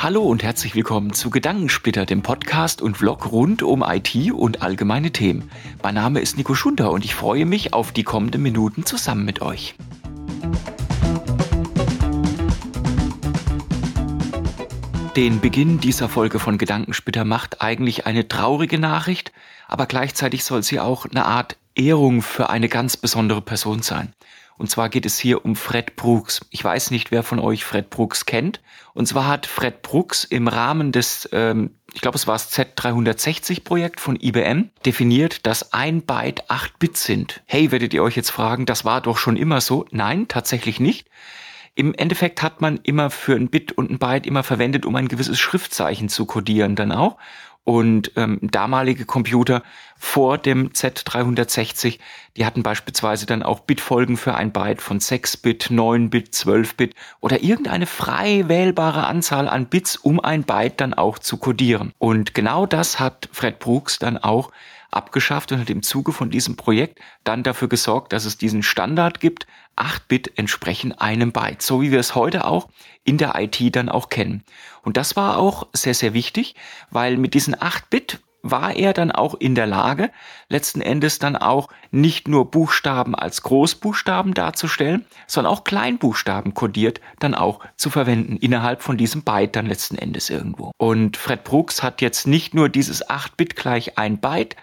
Hallo und herzlich willkommen zu Gedankensplitter, dem Podcast und Vlog rund um IT und allgemeine Themen. Mein Name ist Nico Schunder und ich freue mich auf die kommenden Minuten zusammen mit euch. Den Beginn dieser Folge von Gedankensplitter macht eigentlich eine traurige Nachricht, aber gleichzeitig soll sie auch eine Art Ehrung für eine ganz besondere Person sein. Und zwar geht es hier um Fred Brooks. Ich weiß nicht, wer von euch Fred Brooks kennt. Und zwar hat Fred Brooks im Rahmen des, ähm, ich glaube es war das Z360-Projekt von IBM, definiert, dass ein Byte 8 Bit sind. Hey, werdet ihr euch jetzt fragen, das war doch schon immer so? Nein, tatsächlich nicht. Im Endeffekt hat man immer für ein Bit und ein Byte immer verwendet, um ein gewisses Schriftzeichen zu codieren dann auch. Und ähm, damalige Computer vor dem Z360, die hatten beispielsweise dann auch Bitfolgen für ein Byte von 6-Bit, 9-Bit, 12-Bit oder irgendeine frei wählbare Anzahl an Bits, um ein Byte dann auch zu codieren. Und genau das hat Fred Brooks dann auch abgeschafft und hat im Zuge von diesem Projekt dann dafür gesorgt, dass es diesen Standard gibt, 8-Bit entsprechen einem Byte, so wie wir es heute auch in der IT dann auch kennen. Und das war auch sehr, sehr wichtig, weil mit diesen 8-Bit war er dann auch in der Lage, letzten Endes dann auch nicht nur Buchstaben als Großbuchstaben darzustellen, sondern auch Kleinbuchstaben kodiert dann auch zu verwenden innerhalb von diesem Byte dann letzten Endes irgendwo. Und Fred Brooks hat jetzt nicht nur dieses 8-Bit gleich ein Byte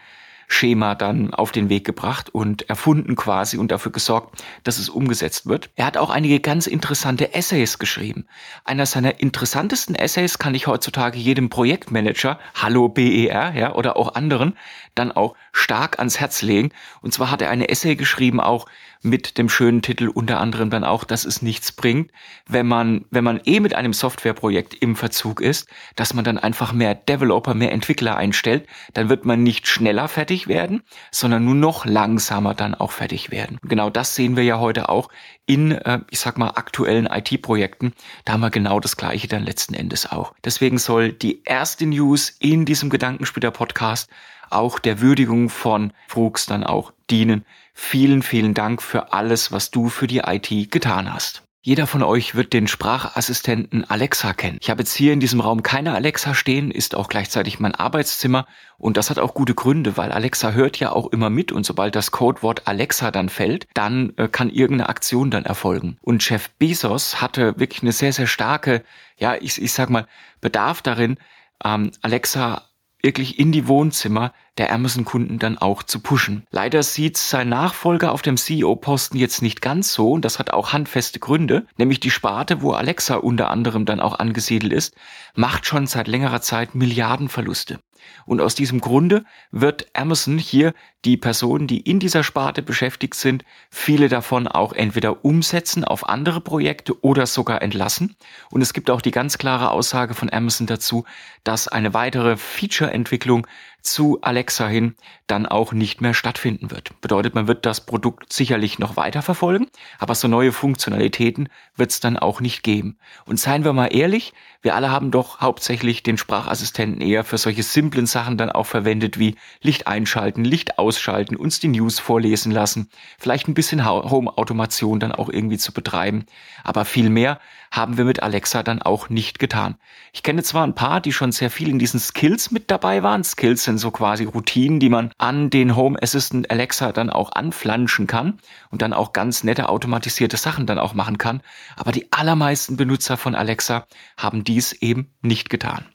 Schema dann auf den Weg gebracht und erfunden quasi und dafür gesorgt, dass es umgesetzt wird. Er hat auch einige ganz interessante Essays geschrieben. Einer seiner interessantesten Essays kann ich heutzutage jedem Projektmanager, hallo BER, ja, oder auch anderen, dann auch stark ans Herz legen. Und zwar hat er eine Essay geschrieben, auch mit dem schönen Titel unter anderem dann auch, dass es nichts bringt, wenn man, wenn man eh mit einem Softwareprojekt im Verzug ist, dass man dann einfach mehr Developer, mehr Entwickler einstellt, dann wird man nicht schneller fertig werden, sondern nur noch langsamer dann auch fertig werden. Genau das sehen wir ja heute auch in, äh, ich sag mal, aktuellen IT-Projekten. Da haben wir genau das Gleiche dann letzten Endes auch. Deswegen soll die erste News in diesem Gedankensplitter-Podcast auch der Würdigung von Fuchs dann auch dienen. Vielen, vielen Dank für alles, was du für die IT getan hast. Jeder von euch wird den Sprachassistenten Alexa kennen. Ich habe jetzt hier in diesem Raum keine Alexa stehen, ist auch gleichzeitig mein Arbeitszimmer und das hat auch gute Gründe, weil Alexa hört ja auch immer mit und sobald das Codewort Alexa dann fällt, dann äh, kann irgendeine Aktion dann erfolgen. Und Chef Bezos hatte wirklich eine sehr, sehr starke, ja, ich, ich sag mal, Bedarf darin, ähm, Alexa wirklich in die Wohnzimmer der Amazon-Kunden dann auch zu pushen. Leider sieht sein Nachfolger auf dem CEO-Posten jetzt nicht ganz so und das hat auch handfeste Gründe, nämlich die Sparte, wo Alexa unter anderem dann auch angesiedelt ist, macht schon seit längerer Zeit Milliardenverluste. Und aus diesem Grunde wird Amazon hier die Personen, die in dieser Sparte beschäftigt sind, viele davon auch entweder umsetzen auf andere Projekte oder sogar entlassen. Und es gibt auch die ganz klare Aussage von Amazon dazu, dass eine weitere Feature-Entwicklung zu Alexa hin dann auch nicht mehr stattfinden wird. Bedeutet, man wird das Produkt sicherlich noch weiter verfolgen, aber so neue Funktionalitäten wird es dann auch nicht geben. Und seien wir mal ehrlich, wir alle haben doch hauptsächlich den Sprachassistenten eher für solche simplen Sachen dann auch verwendet wie Licht einschalten, Licht ausschalten, uns die News vorlesen lassen, vielleicht ein bisschen Home-Automation dann auch irgendwie zu betreiben. Aber viel mehr haben wir mit Alexa dann auch nicht getan. Ich kenne zwar ein paar, die schon sehr viel in diesen Skills mit dabei waren. Skills sind so quasi Routinen, die man an den Home Assistant Alexa dann auch anflanschen kann und dann auch ganz nette automatisierte Sachen dann auch machen kann. Aber die allermeisten Benutzer von Alexa haben die dies eben nicht getan.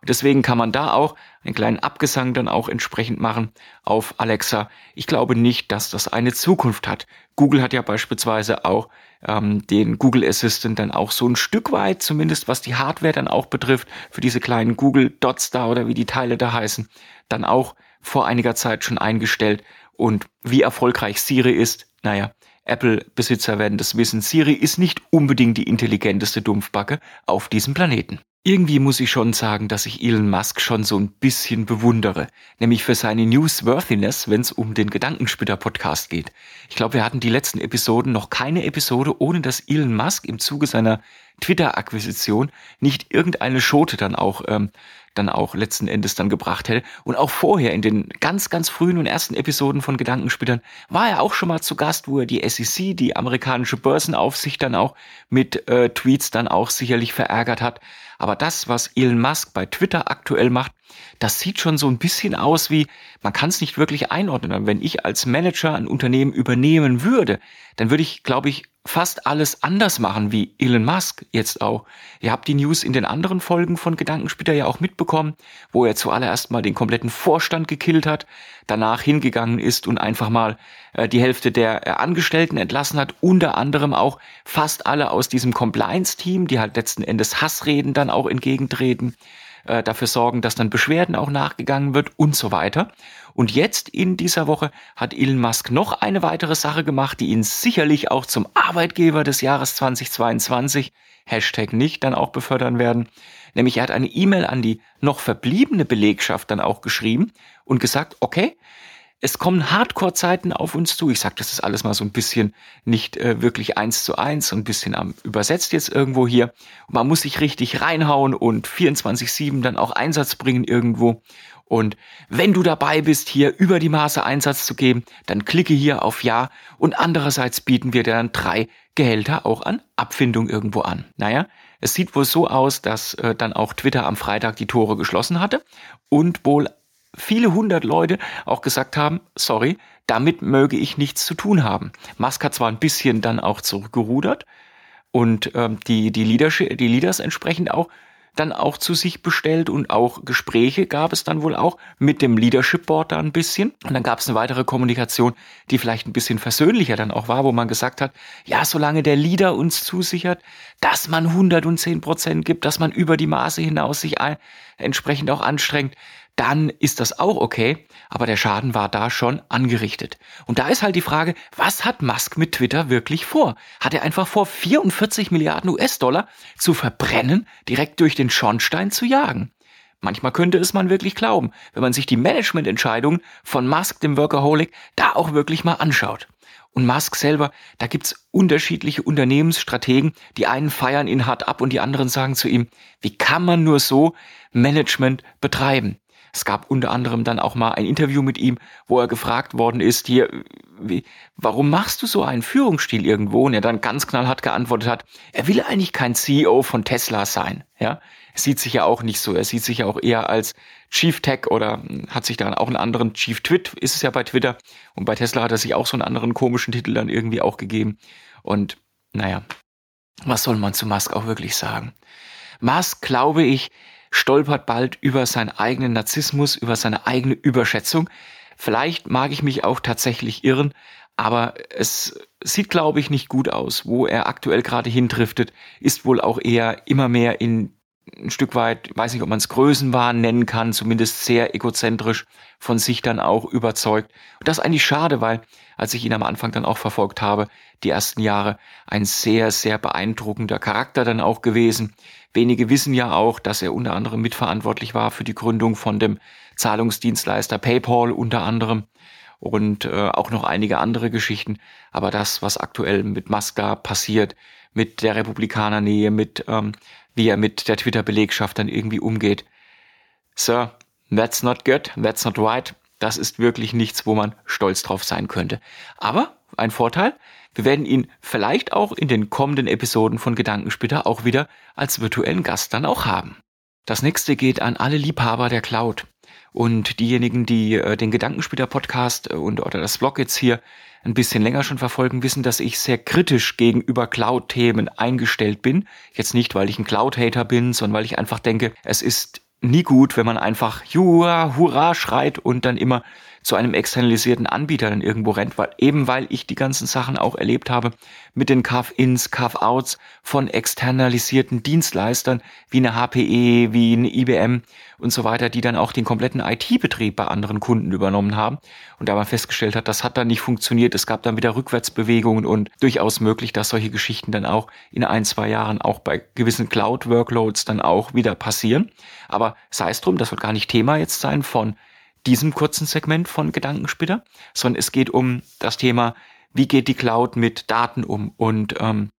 Und deswegen kann man da auch einen kleinen Abgesang dann auch entsprechend machen auf Alexa. Ich glaube nicht, dass das eine Zukunft hat. Google hat ja beispielsweise auch ähm, den Google Assistant dann auch so ein Stück weit, zumindest was die Hardware dann auch betrifft, für diese kleinen Google Dots da oder wie die Teile da heißen, dann auch vor einiger Zeit schon eingestellt. Und wie erfolgreich Siri ist, naja, Apple-Besitzer werden das wissen. Siri ist nicht unbedingt die intelligenteste Dumpfbacke auf diesem Planeten. Irgendwie muss ich schon sagen, dass ich Elon Musk schon so ein bisschen bewundere, nämlich für seine Newsworthiness, wenn es um den Gedankensplitter-Podcast geht. Ich glaube, wir hatten die letzten Episoden noch keine Episode, ohne dass Elon Musk im Zuge seiner Twitter-Akquisition nicht irgendeine Schote dann auch ähm, dann auch letzten Endes dann gebracht hätte. Und auch vorher in den ganz, ganz frühen und ersten Episoden von Gedankensplittern war er auch schon mal zu Gast, wo er die SEC, die amerikanische Börsenaufsicht dann auch mit äh, Tweets dann auch sicherlich verärgert hat. Aber das, was Elon Musk bei Twitter aktuell macht, das sieht schon so ein bisschen aus wie, man kann es nicht wirklich einordnen. Wenn ich als Manager ein Unternehmen übernehmen würde, dann würde ich, glaube ich, fast alles anders machen wie Elon Musk jetzt auch. Ihr habt die News in den anderen Folgen von Gedankensplitter ja auch mitbekommen, wo er zuallererst mal den kompletten Vorstand gekillt hat, danach hingegangen ist und einfach mal äh, die Hälfte der äh, Angestellten entlassen hat, unter anderem auch fast alle aus diesem Compliance-Team, die halt letzten Endes Hassreden dann auch entgegentreten äh, dafür sorgen, dass dann Beschwerden auch nachgegangen wird und so weiter. Und jetzt in dieser Woche hat Elon Musk noch eine weitere Sache gemacht, die ihn sicherlich auch zum Arbeitgeber des Jahres 2022, Hashtag nicht, dann auch befördern werden. Nämlich er hat eine E-Mail an die noch verbliebene Belegschaft dann auch geschrieben und gesagt, okay, es kommen Hardcore-Zeiten auf uns zu. Ich sage, das ist alles mal so ein bisschen nicht äh, wirklich eins zu eins, so ein bisschen am übersetzt jetzt irgendwo hier. man muss sich richtig reinhauen und 24-7 dann auch Einsatz bringen irgendwo. Und wenn du dabei bist, hier über die Maße Einsatz zu geben, dann klicke hier auf Ja. Und andererseits bieten wir dir dann drei Gehälter auch an Abfindung irgendwo an. Naja, es sieht wohl so aus, dass äh, dann auch Twitter am Freitag die Tore geschlossen hatte und wohl viele hundert Leute auch gesagt haben, sorry, damit möge ich nichts zu tun haben. Musk hat zwar ein bisschen dann auch zurückgerudert und ähm, die, die, Leadership, die Leaders entsprechend auch dann auch zu sich bestellt und auch Gespräche gab es dann wohl auch mit dem Leadership Board da ein bisschen. Und dann gab es eine weitere Kommunikation, die vielleicht ein bisschen versöhnlicher dann auch war, wo man gesagt hat, ja, solange der Leader uns zusichert, dass man 110 Prozent gibt, dass man über die Maße hinaus sich ein, entsprechend auch anstrengt, dann ist das auch okay, aber der Schaden war da schon angerichtet. Und da ist halt die Frage, was hat Musk mit Twitter wirklich vor? Hat er einfach vor, 44 Milliarden US-Dollar zu verbrennen, direkt durch den Schornstein zu jagen? Manchmal könnte es man wirklich glauben, wenn man sich die Managemententscheidungen von Musk, dem Workaholic, da auch wirklich mal anschaut. Und Musk selber, da gibt's unterschiedliche Unternehmensstrategen, die einen feiern ihn hart ab und die anderen sagen zu ihm, wie kann man nur so Management betreiben? Es gab unter anderem dann auch mal ein Interview mit ihm, wo er gefragt worden ist, hier, wie, warum machst du so einen Führungsstil irgendwo? Und er dann ganz knallhart geantwortet hat, er will eigentlich kein CEO von Tesla sein, ja. Er sieht sich ja auch nicht so. Er sieht sich ja auch eher als Chief Tech oder hat sich dann auch einen anderen Chief Twit, ist es ja bei Twitter. Und bei Tesla hat er sich auch so einen anderen komischen Titel dann irgendwie auch gegeben. Und naja, was soll man zu Musk auch wirklich sagen? Musk, glaube ich, stolpert bald über seinen eigenen Narzissmus, über seine eigene Überschätzung. Vielleicht mag ich mich auch tatsächlich irren, aber es sieht, glaube ich, nicht gut aus. Wo er aktuell gerade hindriftet, ist wohl auch eher immer mehr in ein Stück weit, weiß nicht, ob man es Größenwahn nennen kann, zumindest sehr egozentrisch von sich dann auch überzeugt. Und das ist eigentlich schade, weil als ich ihn am Anfang dann auch verfolgt habe, die ersten Jahre, ein sehr, sehr beeindruckender Charakter dann auch gewesen. Wenige wissen ja auch, dass er unter anderem mitverantwortlich war für die Gründung von dem Zahlungsdienstleister PayPal unter anderem und äh, auch noch einige andere Geschichten. Aber das, was aktuell mit Musk passiert, mit der Republikanernähe, mit ähm, wie er mit der Twitter-Belegschaft dann irgendwie umgeht. Sir, that's not good, that's not right. Das ist wirklich nichts, wo man stolz drauf sein könnte. Aber ein Vorteil, wir werden ihn vielleicht auch in den kommenden Episoden von Gedankensplitter auch wieder als virtuellen Gast dann auch haben. Das nächste geht an alle Liebhaber der Cloud. Und diejenigen, die äh, den Gedankensplitter-Podcast äh, und oder das Blog jetzt hier ein bisschen länger schon verfolgen, wissen, dass ich sehr kritisch gegenüber Cloud-Themen eingestellt bin. Jetzt nicht, weil ich ein Cloud-Hater bin, sondern weil ich einfach denke, es ist nie gut, wenn man einfach Jura, Hurra schreit und dann immer zu einem externalisierten Anbieter dann irgendwo rennt, weil eben weil ich die ganzen Sachen auch erlebt habe mit den Carve-ins, Carve-outs von externalisierten Dienstleistern wie eine HPE, wie eine IBM und so weiter, die dann auch den kompletten IT-Betrieb bei anderen Kunden übernommen haben und da man festgestellt hat, das hat dann nicht funktioniert, es gab dann wieder Rückwärtsbewegungen und durchaus möglich, dass solche Geschichten dann auch in ein, zwei Jahren auch bei gewissen Cloud-Workloads dann auch wieder passieren. Aber sei es drum, das wird gar nicht Thema jetzt sein von diesem kurzen Segment von Gedankenspitter, sondern es geht um das Thema, wie geht die Cloud mit Daten um und ähm,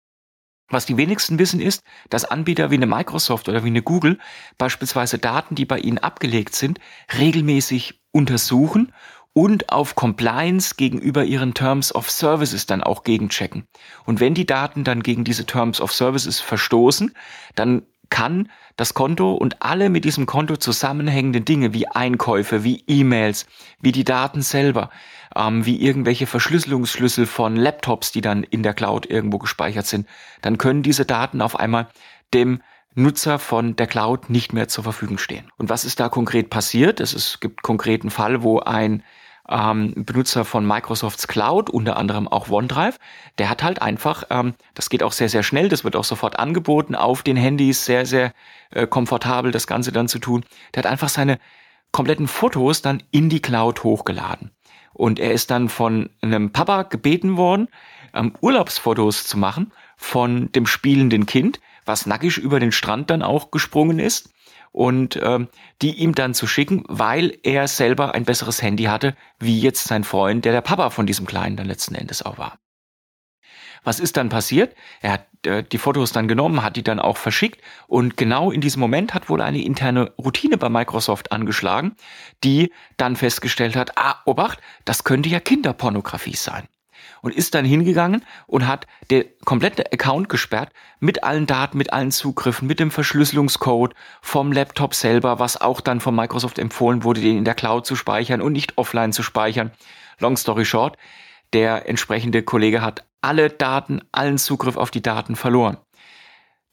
Was die wenigsten wissen ist, dass Anbieter wie eine Microsoft oder wie eine Google beispielsweise Daten, die bei ihnen abgelegt sind, regelmäßig untersuchen und auf Compliance gegenüber ihren Terms of Services dann auch gegenchecken. Und wenn die Daten dann gegen diese Terms of Services verstoßen, dann kann das Konto und alle mit diesem Konto zusammenhängenden Dinge wie Einkäufe, wie E-Mails, wie die Daten selber, ähm, wie irgendwelche Verschlüsselungsschlüssel von Laptops, die dann in der Cloud irgendwo gespeichert sind, dann können diese Daten auf einmal dem Nutzer von der Cloud nicht mehr zur Verfügung stehen. Und was ist da konkret passiert? Es, ist, es gibt konkreten Fall, wo ein ähm, Benutzer von Microsofts Cloud, unter anderem auch OneDrive, der hat halt einfach, ähm, das geht auch sehr, sehr schnell, das wird auch sofort angeboten, auf den Handys sehr, sehr äh, komfortabel das Ganze dann zu tun. Der hat einfach seine kompletten Fotos dann in die Cloud hochgeladen. Und er ist dann von einem Papa gebeten worden, ähm, Urlaubsfotos zu machen von dem spielenden Kind, was nackig über den Strand dann auch gesprungen ist und ähm, die ihm dann zu schicken, weil er selber ein besseres Handy hatte, wie jetzt sein Freund, der der Papa von diesem Kleinen dann letzten Endes auch war. Was ist dann passiert? Er hat äh, die Fotos dann genommen, hat die dann auch verschickt und genau in diesem Moment hat wohl eine interne Routine bei Microsoft angeschlagen, die dann festgestellt hat, ah, Obacht, das könnte ja Kinderpornografie sein und ist dann hingegangen und hat der komplette Account gesperrt mit allen Daten, mit allen Zugriffen, mit dem Verschlüsselungscode vom Laptop selber, was auch dann von Microsoft empfohlen wurde, den in der Cloud zu speichern und nicht offline zu speichern. Long story short, der entsprechende Kollege hat alle Daten, allen Zugriff auf die Daten verloren.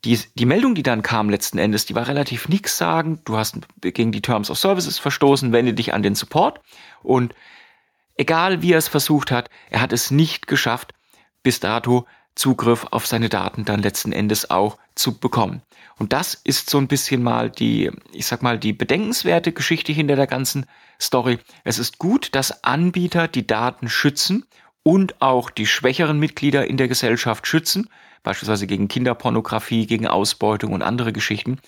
Die, die Meldung, die dann kam letzten Endes, die war relativ nix sagen. Du hast gegen die Terms of Services verstoßen, wende dich an den Support und Egal wie er es versucht hat, er hat es nicht geschafft, bis dato Zugriff auf seine Daten dann letzten Endes auch zu bekommen. Und das ist so ein bisschen mal die, ich sag mal, die bedenkenswerte Geschichte hinter der ganzen Story. Es ist gut, dass Anbieter die Daten schützen und auch die schwächeren Mitglieder in der Gesellschaft schützen, beispielsweise gegen Kinderpornografie, gegen Ausbeutung und andere Geschichten.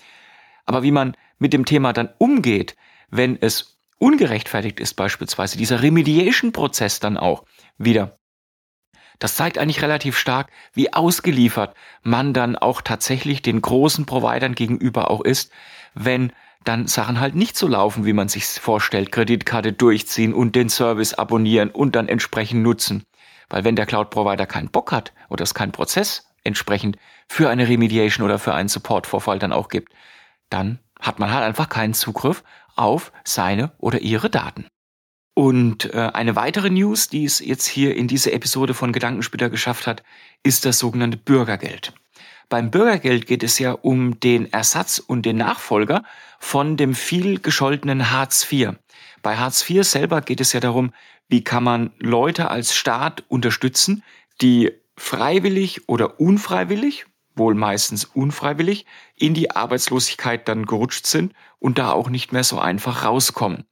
Aber wie man mit dem Thema dann umgeht, wenn es ungerechtfertigt ist beispielsweise, dieser Remediation-Prozess dann auch wieder. Das zeigt eigentlich relativ stark, wie ausgeliefert man dann auch tatsächlich den großen Providern gegenüber auch ist, wenn dann Sachen halt nicht so laufen, wie man sich vorstellt, Kreditkarte durchziehen und den Service abonnieren und dann entsprechend nutzen. Weil wenn der Cloud-Provider keinen Bock hat oder es keinen Prozess entsprechend für eine Remediation oder für einen Support-Vorfall dann auch gibt, dann hat man halt einfach keinen Zugriff auf seine oder ihre Daten. Und äh, eine weitere News, die es jetzt hier in dieser Episode von Gedankensplitter geschafft hat, ist das sogenannte Bürgergeld. Beim Bürgergeld geht es ja um den Ersatz und den Nachfolger von dem viel gescholtenen Hartz IV. Bei Hartz IV selber geht es ja darum, wie kann man Leute als Staat unterstützen, die freiwillig oder unfreiwillig, wohl meistens unfreiwillig, in die Arbeitslosigkeit dann gerutscht sind und da auch nicht mehr so einfach rauskommen.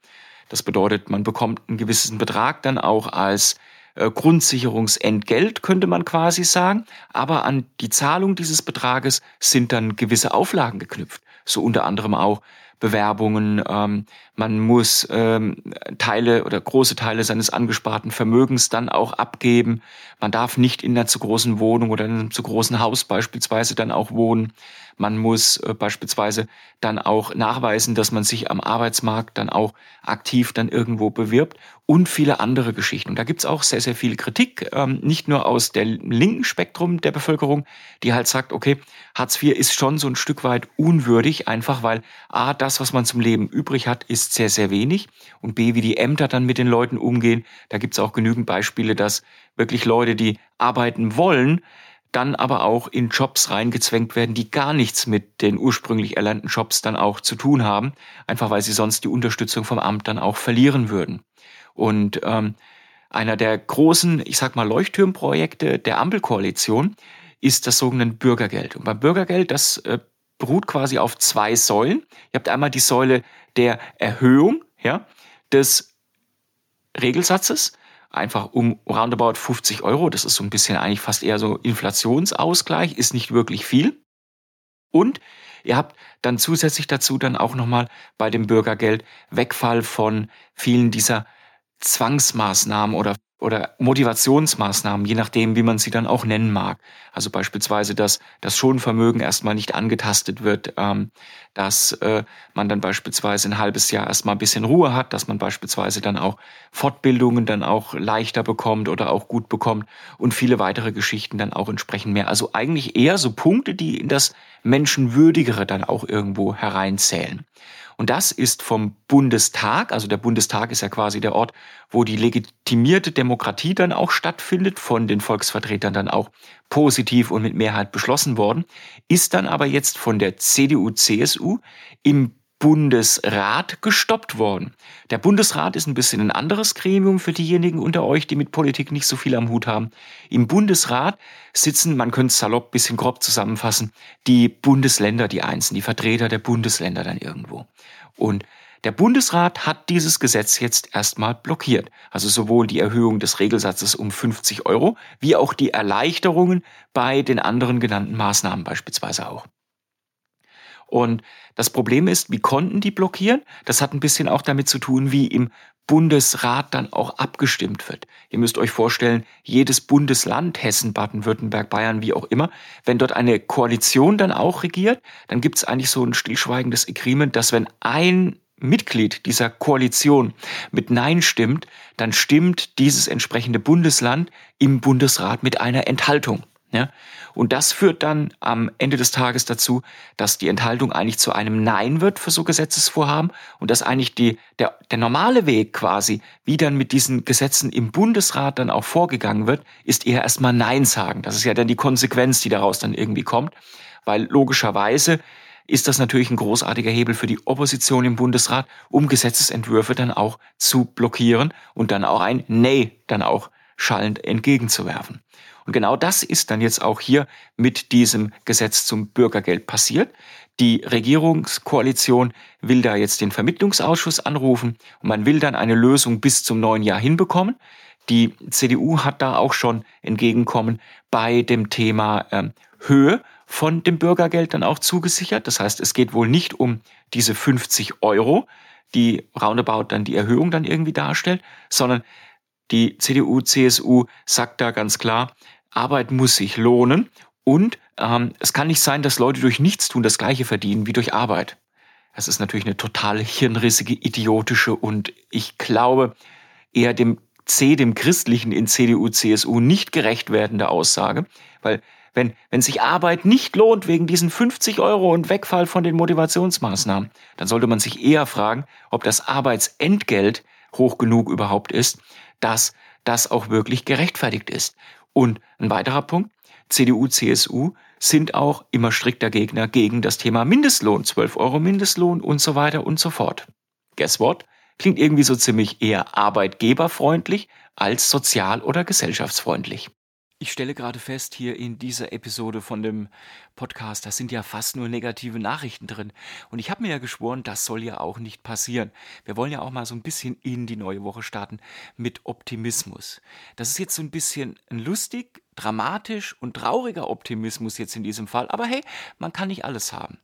Das bedeutet, man bekommt einen gewissen Betrag dann auch als äh, Grundsicherungsentgelt, könnte man quasi sagen. Aber an die Zahlung dieses Betrages sind dann gewisse Auflagen geknüpft. So unter anderem auch Bewerbungen. Ähm, man muss ähm, Teile oder große Teile seines angesparten Vermögens dann auch abgeben. Man darf nicht in einer zu großen Wohnung oder in einem zu großen Haus beispielsweise dann auch wohnen. Man muss äh, beispielsweise dann auch nachweisen, dass man sich am Arbeitsmarkt dann auch aktiv dann irgendwo bewirbt und viele andere Geschichten. Und da gibt's auch sehr, sehr viel Kritik, ähm, nicht nur aus der linken Spektrum der Bevölkerung, die halt sagt, okay, Hartz IV ist schon so ein Stück weit unwürdig, einfach weil A, das, was man zum Leben übrig hat, ist sehr, sehr wenig und B, wie die Ämter dann mit den Leuten umgehen. Da gibt's auch genügend Beispiele, dass wirklich Leute, die arbeiten wollen, dann aber auch in Jobs reingezwängt werden, die gar nichts mit den ursprünglich erlernten Jobs dann auch zu tun haben, einfach weil sie sonst die Unterstützung vom Amt dann auch verlieren würden. Und ähm, einer der großen, ich sag mal, Leuchtturmprojekte der Ampelkoalition ist das sogenannte Bürgergeld. Und beim Bürgergeld, das äh, beruht quasi auf zwei Säulen. Ihr habt einmal die Säule der Erhöhung ja, des Regelsatzes einfach um roundabout 50 Euro. Das ist so ein bisschen eigentlich fast eher so Inflationsausgleich, ist nicht wirklich viel. Und ihr habt dann zusätzlich dazu dann auch nochmal bei dem Bürgergeld Wegfall von vielen dieser Zwangsmaßnahmen oder oder Motivationsmaßnahmen, je nachdem, wie man sie dann auch nennen mag. Also beispielsweise, dass das Schonvermögen erstmal nicht angetastet wird, ähm, dass äh, man dann beispielsweise ein halbes Jahr erstmal ein bisschen Ruhe hat, dass man beispielsweise dann auch Fortbildungen dann auch leichter bekommt oder auch gut bekommt und viele weitere Geschichten dann auch entsprechend mehr. Also eigentlich eher so Punkte, die in das Menschenwürdigere dann auch irgendwo hereinzählen. Und das ist vom Bundestag, also der Bundestag ist ja quasi der Ort, wo die legitimierte Demokratie dann auch stattfindet, von den Volksvertretern dann auch positiv und mit Mehrheit beschlossen worden, ist dann aber jetzt von der CDU, CSU im Bundesrat gestoppt worden. Der Bundesrat ist ein bisschen ein anderes Gremium für diejenigen unter euch, die mit Politik nicht so viel am Hut haben. Im Bundesrat sitzen, man könnte es salopp bisschen grob zusammenfassen, die Bundesländer, die Einzelnen, die Vertreter der Bundesländer dann irgendwo. Und der Bundesrat hat dieses Gesetz jetzt erstmal blockiert. Also sowohl die Erhöhung des Regelsatzes um 50 Euro, wie auch die Erleichterungen bei den anderen genannten Maßnahmen beispielsweise auch. Und das Problem ist, wie konnten die blockieren? Das hat ein bisschen auch damit zu tun, wie im Bundesrat dann auch abgestimmt wird. Ihr müsst euch vorstellen, jedes Bundesland, Hessen, Baden-Württemberg, Bayern, wie auch immer, wenn dort eine Koalition dann auch regiert, dann gibt es eigentlich so ein stillschweigendes Agreement, dass wenn ein Mitglied dieser Koalition mit Nein stimmt, dann stimmt dieses entsprechende Bundesland im Bundesrat mit einer Enthaltung. Ja? Und das führt dann am Ende des Tages dazu, dass die Enthaltung eigentlich zu einem Nein wird für so Gesetzesvorhaben und dass eigentlich die, der, der normale Weg quasi, wie dann mit diesen Gesetzen im Bundesrat dann auch vorgegangen wird, ist eher erstmal Nein sagen. Das ist ja dann die Konsequenz, die daraus dann irgendwie kommt, weil logischerweise ist das natürlich ein großartiger Hebel für die Opposition im Bundesrat, um Gesetzesentwürfe dann auch zu blockieren und dann auch ein Nee dann auch schallend entgegenzuwerfen. Und genau das ist dann jetzt auch hier mit diesem Gesetz zum Bürgergeld passiert. Die Regierungskoalition will da jetzt den Vermittlungsausschuss anrufen und man will dann eine Lösung bis zum neuen Jahr hinbekommen. Die CDU hat da auch schon entgegenkommen bei dem Thema ähm, Höhe von dem Bürgergeld dann auch zugesichert. Das heißt, es geht wohl nicht um diese 50 Euro, die roundabout dann die Erhöhung dann irgendwie darstellt, sondern die CDU, CSU sagt da ganz klar, Arbeit muss sich lohnen und ähm, es kann nicht sein, dass Leute durch Nichtstun das gleiche verdienen wie durch Arbeit. Das ist natürlich eine total hirnrissige, idiotische und ich glaube eher dem C, dem Christlichen in CDU, CSU nicht gerecht werdende Aussage, weil wenn, wenn sich Arbeit nicht lohnt wegen diesen 50 Euro und Wegfall von den Motivationsmaßnahmen, dann sollte man sich eher fragen, ob das Arbeitsentgelt hoch genug überhaupt ist, dass das auch wirklich gerechtfertigt ist. Und ein weiterer Punkt, CDU, CSU sind auch immer strikter Gegner gegen das Thema Mindestlohn, 12 Euro Mindestlohn und so weiter und so fort. Guess what? Klingt irgendwie so ziemlich eher arbeitgeberfreundlich als sozial- oder gesellschaftsfreundlich. Ich stelle gerade fest, hier in dieser Episode von dem Podcast, da sind ja fast nur negative Nachrichten drin. Und ich habe mir ja geschworen, das soll ja auch nicht passieren. Wir wollen ja auch mal so ein bisschen in die neue Woche starten mit Optimismus. Das ist jetzt so ein bisschen lustig, dramatisch und trauriger Optimismus jetzt in diesem Fall. Aber hey, man kann nicht alles haben.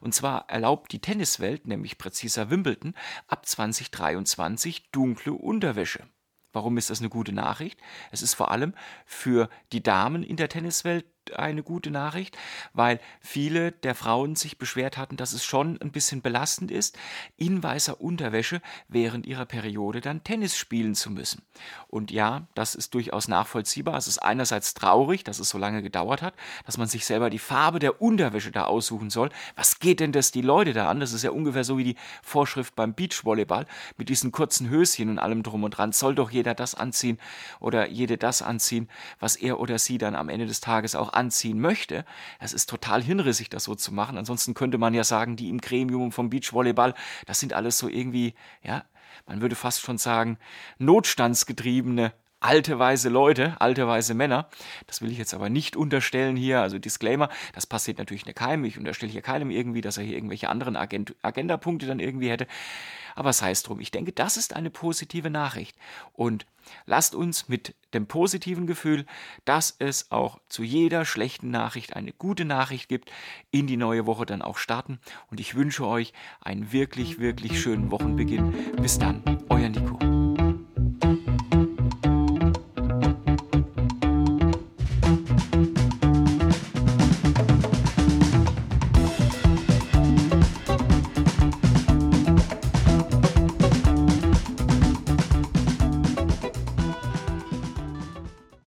Und zwar erlaubt die Tenniswelt, nämlich präziser Wimbledon, ab 2023 dunkle Unterwäsche. Warum ist das eine gute Nachricht? Es ist vor allem für die Damen in der Tenniswelt eine gute Nachricht, weil viele der Frauen sich beschwert hatten, dass es schon ein bisschen belastend ist, in weißer Unterwäsche während ihrer Periode dann Tennis spielen zu müssen. Und ja, das ist durchaus nachvollziehbar. Es ist einerseits traurig, dass es so lange gedauert hat, dass man sich selber die Farbe der Unterwäsche da aussuchen soll. Was geht denn das die Leute da an? Das ist ja ungefähr so wie die Vorschrift beim Beachvolleyball mit diesen kurzen Höschen und allem drum und dran. Soll doch jeder das anziehen oder jede das anziehen, was er oder sie dann am Ende des Tages auch anziehen möchte. Es ist total hinrissig, das so zu machen. Ansonsten könnte man ja sagen, die im Gremium vom Beachvolleyball, das sind alles so irgendwie, ja, man würde fast schon sagen, notstandsgetriebene alte weise Leute, alte weise Männer. Das will ich jetzt aber nicht unterstellen hier. Also Disclaimer, das passiert natürlich nicht keinem. Ich unterstelle hier keinem irgendwie, dass er hier irgendwelche anderen Agend Agendapunkte dann irgendwie hätte. Aber sei es drum. Ich denke, das ist eine positive Nachricht. Und lasst uns mit dem positiven Gefühl, dass es auch zu jeder schlechten Nachricht eine gute Nachricht gibt, in die neue Woche dann auch starten. Und ich wünsche euch einen wirklich, wirklich schönen Wochenbeginn. Bis dann, euer Nico.